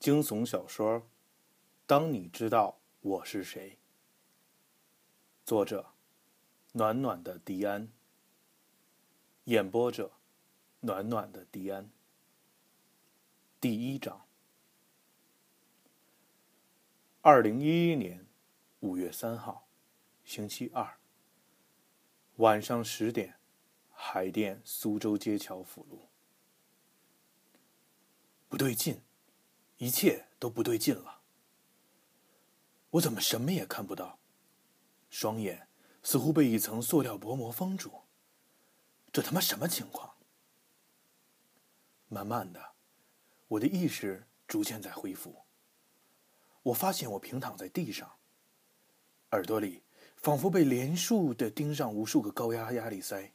惊悚小说《当你知道我是谁》，作者：暖暖的迪安，演播者：暖暖的迪安。第一章。二零一一年五月三号，星期二，晚上十点，海淀苏州街桥辅路。不对劲。一切都不对劲了，我怎么什么也看不到？双眼似乎被一层塑料薄膜封住。这他妈什么情况？慢慢的，我的意识逐渐在恢复。我发现我平躺在地上，耳朵里仿佛被连续的钉上无数个高压压力塞。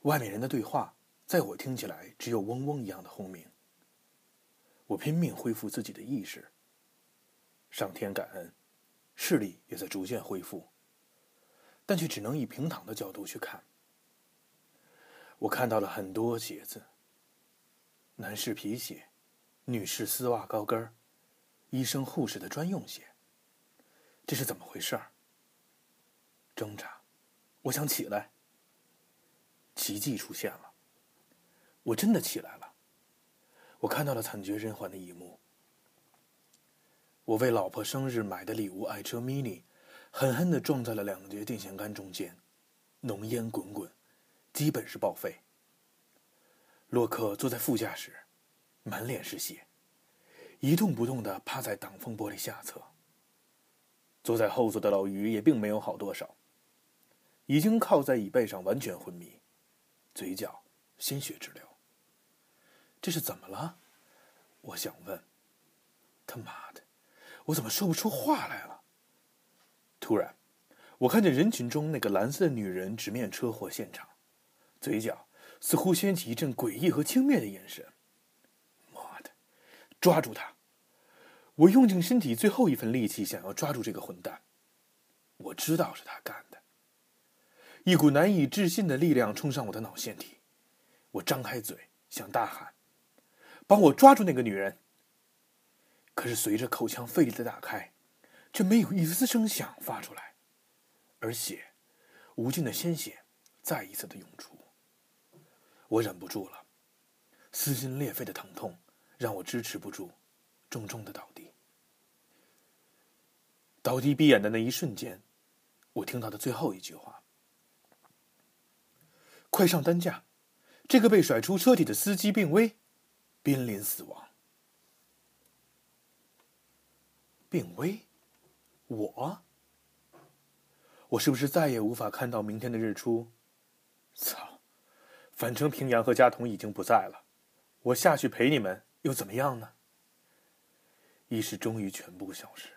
外面人的对话。在我听起来，只有嗡嗡一样的轰鸣。我拼命恢复自己的意识。上天感恩，视力也在逐渐恢复，但却只能以平躺的角度去看。我看到了很多鞋子：男士皮鞋，女士丝袜高跟儿，医生护士的专用鞋。这是怎么回事儿？挣扎，我想起来。奇迹出现了。我真的起来了，我看到了惨绝人寰的一幕。我为老婆生日买的礼物爱车 mini，狠狠的撞在了两节电线杆中间，浓烟滚滚，基本是报废。洛克坐在副驾驶，满脸是血，一动不动的趴在挡风玻璃下侧。坐在后座的老于也并没有好多少，已经靠在椅背上完全昏迷，嘴角鲜血直流。这是怎么了？我想问。他妈的，我怎么说不出话来了？突然，我看见人群中那个蓝色的女人直面车祸现场，嘴角似乎掀起一阵诡异和轻蔑的眼神。妈的，抓住他！我用尽身体最后一份力气，想要抓住这个混蛋。我知道是他干的。一股难以置信的力量冲上我的脑腺体，我张开嘴想大喊。帮我抓住那个女人。可是随着口腔费力的打开，却没有一丝声响发出来，而血，无尽的鲜血，再一次的涌出。我忍不住了，撕心裂肺的疼痛让我支持不住，重重的倒地。倒地闭眼的那一瞬间，我听到的最后一句话：“快上担架，这个被甩出车体的司机病危。”濒临死亡，病危，我，我是不是再也无法看到明天的日出？操，反正平阳和家童已经不在了，我下去陪你们又怎么样呢？意识终于全部消失，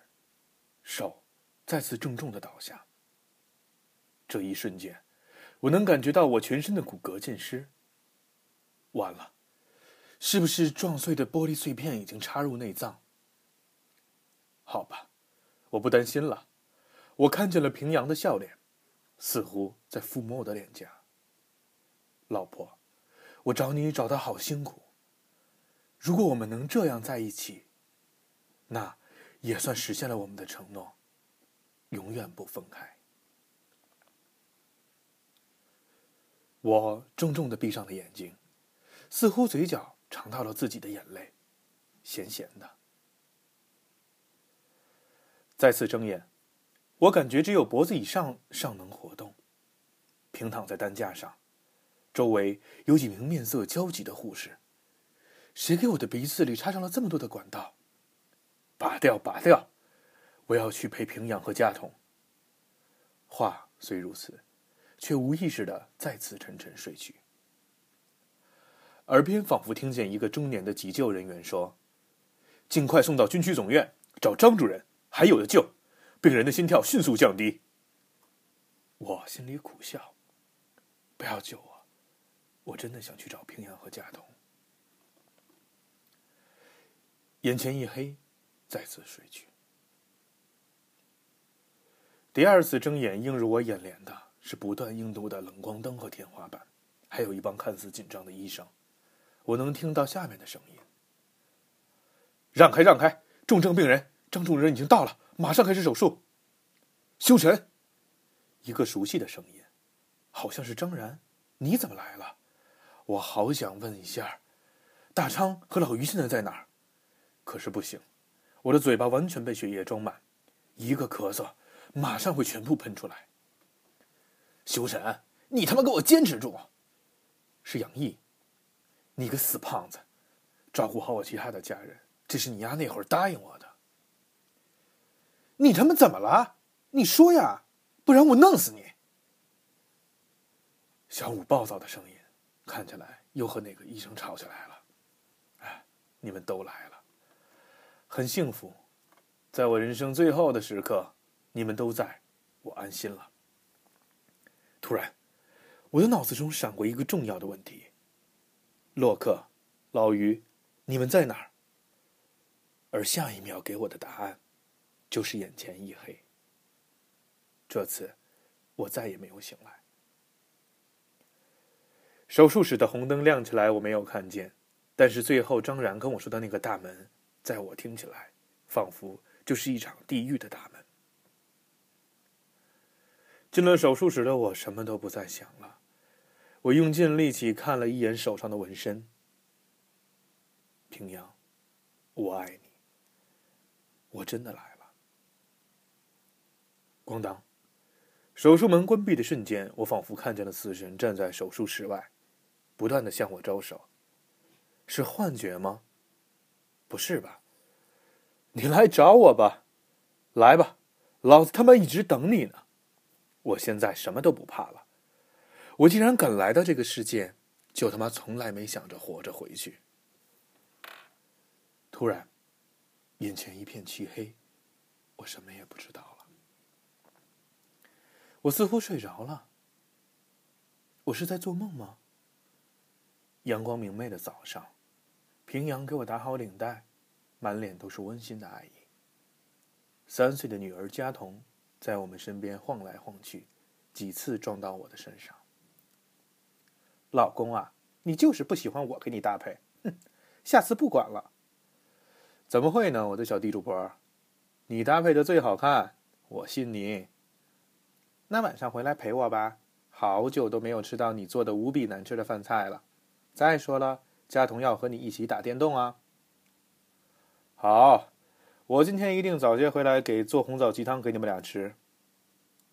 手再次重重的倒下。这一瞬间，我能感觉到我全身的骨骼尽失。完了。是不是撞碎的玻璃碎片已经插入内脏？好吧，我不担心了。我看见了平阳的笑脸，似乎在抚摸我的脸颊。老婆，我找你找的好辛苦。如果我们能这样在一起，那也算实现了我们的承诺，永远不分开。我重重的闭上了眼睛，似乎嘴角。尝到了自己的眼泪，咸咸的。再次睁眼，我感觉只有脖子以上尚能活动。平躺在担架上，周围有几名面色焦急的护士。谁给我的鼻子里插上了这么多的管道？拔掉，拔掉！我要去陪平阳和家童。话虽如此，却无意识的再次沉沉睡去。耳边仿佛听见一个中年的急救人员说：“尽快送到军区总院找张主任，还有的救，病人的心跳迅速降低。”我心里苦笑：“不要救我，我真的想去找平阳和贾彤。”眼前一黑，再次睡去。第二次睁眼，映入我眼帘的是不断映入的冷光灯和天花板，还有一帮看似紧张的医生。我能听到下面的声音：“让开，让开！重症病人，张主任已经到了，马上开始手术。”修神，一个熟悉的声音，好像是张然，你怎么来了？我好想问一下，大昌和老于现在在哪儿？可是不行，我的嘴巴完全被血液装满，一个咳嗽，马上会全部喷出来。修神，你他妈给我坚持住！是杨毅，你个死胖子，照顾好我其他的家人，这是你丫那会儿答应我的。你他妈怎么了？你说呀，不然我弄死你！小五暴躁的声音，看起来又和那个医生吵起来了。哎，你们都来了，很幸福，在我人生最后的时刻，你们都在，我安心了。突然，我的脑子中闪过一个重要的问题：洛克、老于，你们在哪儿？而下一秒给我的答案，就是眼前一黑。这次，我再也没有醒来。手术室的红灯亮起来，我没有看见，但是最后张然跟我说的那个大门，在我听起来，仿佛就是一场地狱的大门。进了手术室的我，什么都不再想了。我用尽力气看了一眼手上的纹身。平阳，我爱你。我真的来了。咣当，手术门关闭的瞬间，我仿佛看见了死神站在手术室外，不断的向我招手。是幻觉吗？不是吧？你来找我吧，来吧，老子他妈一直等你呢。我现在什么都不怕了，我既然敢来到这个世界，就他妈从来没想着活着回去。突然，眼前一片漆黑，我什么也不知道了。我似乎睡着了。我是在做梦吗？阳光明媚的早上，平阳给我打好领带，满脸都是温馨的爱意。三岁的女儿佳彤。在我们身边晃来晃去，几次撞到我的身上。老公啊，你就是不喜欢我给你搭配，哼！下次不管了。怎么会呢，我的小地主婆，你搭配的最好看，我信你。那晚上回来陪我吧，好久都没有吃到你做的无比难吃的饭菜了。再说了，佳彤要和你一起打电动啊。好。我今天一定早些回来给做红枣鸡汤给你们俩吃。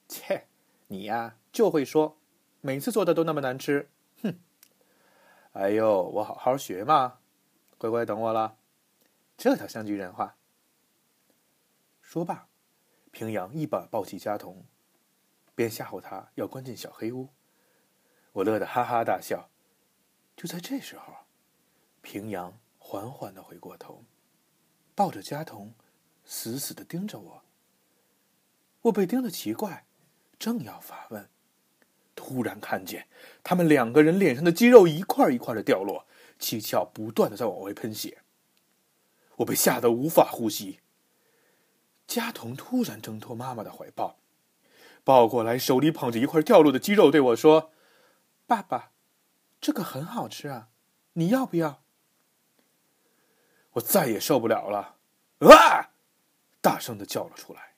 切，你呀就会说，每次做的都那么难吃，哎呦，我好好学嘛，乖乖等我了。这叫像句人话。说罢，平阳一把抱起佳彤，便吓唬他要关进小黑屋。我乐得哈哈大笑。就在这时候，平阳缓缓的回过头，抱着佳彤。死死的盯着我，我被盯得奇怪，正要发问，突然看见他们两个人脸上的肌肉一块一块的掉落，七窍不断的在往外喷血。我被吓得无法呼吸。佳彤突然挣脱妈妈的怀抱，抱过来，手里捧着一块掉落的鸡肉，对我说：“爸爸，这个很好吃啊，你要不要？”我再也受不了了，啊！大声的叫了出来。